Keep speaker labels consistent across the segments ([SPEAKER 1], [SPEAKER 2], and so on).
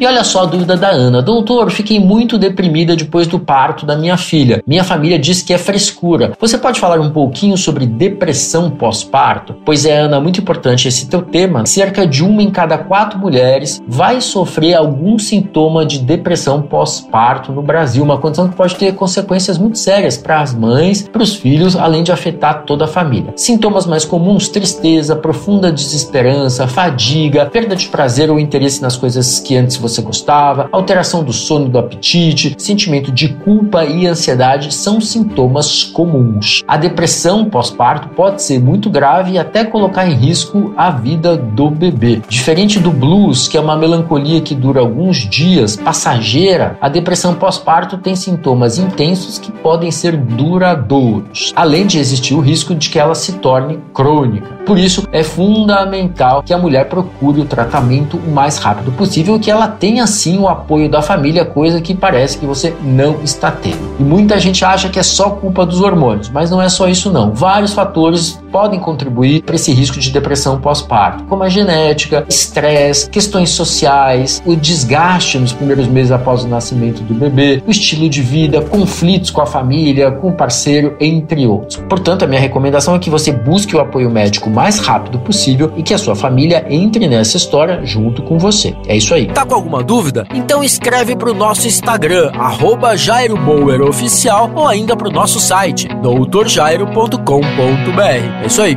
[SPEAKER 1] E olha só a dúvida da Ana. Doutor, fiquei muito deprimida depois do parto da minha filha. Minha família diz que é frescura. Você pode falar um pouquinho sobre depressão pós-parto? Pois é, Ana, muito importante esse teu tema. Cerca de uma em cada quatro mulheres vai sofrer algum sintoma de depressão pós-parto no Brasil. Uma condição que pode ter consequências muito sérias para as mães, para os filhos, além de afetar toda a família. Sintomas mais comuns: tristeza, profunda desesperança, fadiga, perda de prazer ou interesse nas coisas que antes você você gostava, alteração do sono do apetite, sentimento de culpa e ansiedade são sintomas comuns. A depressão pós-parto pode ser muito grave e até colocar em risco a vida do bebê. Diferente do blues, que é uma melancolia que dura alguns dias, passageira, a depressão pós-parto tem sintomas intensos que podem ser duradouros, além de existir o risco de que ela se torne crônica. Por isso, é fundamental que a mulher procure o tratamento o mais rápido possível e que ela tenha sim o apoio da família, coisa que parece que você não está tendo. E muita gente acha que é só culpa dos hormônios, mas não é só isso não. Vários fatores podem contribuir para esse risco de depressão pós-parto, como a genética, estresse, questões sociais, o desgaste nos primeiros meses após o nascimento do bebê, o estilo de vida, conflitos com a família, com o parceiro, entre outros. Portanto, a minha recomendação é que você busque o apoio médico o mais rápido possível e que a sua família entre nessa história junto com você. É isso aí.
[SPEAKER 2] Tá com alguma dúvida? Então escreve para o nosso Instagram, arroba Jairo Bauer Oficial, ou ainda para o nosso site, doutorjairo.com.br. É isso aí.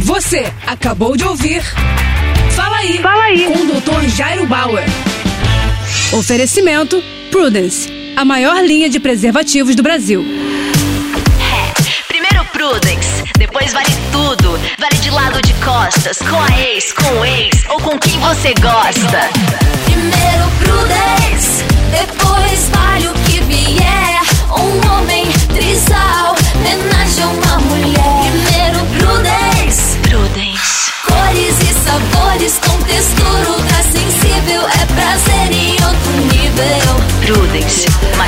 [SPEAKER 3] Você acabou de ouvir Fala aí,
[SPEAKER 4] Fala aí.
[SPEAKER 3] com o Dr. Jairo Bauer. Oferecimento Prudence, a maior linha de preservativos do Brasil.
[SPEAKER 5] Primeiro Prudence, depois vale tudo. Vale de lado de costas, com a ex, com o ex ou com quem você gosta.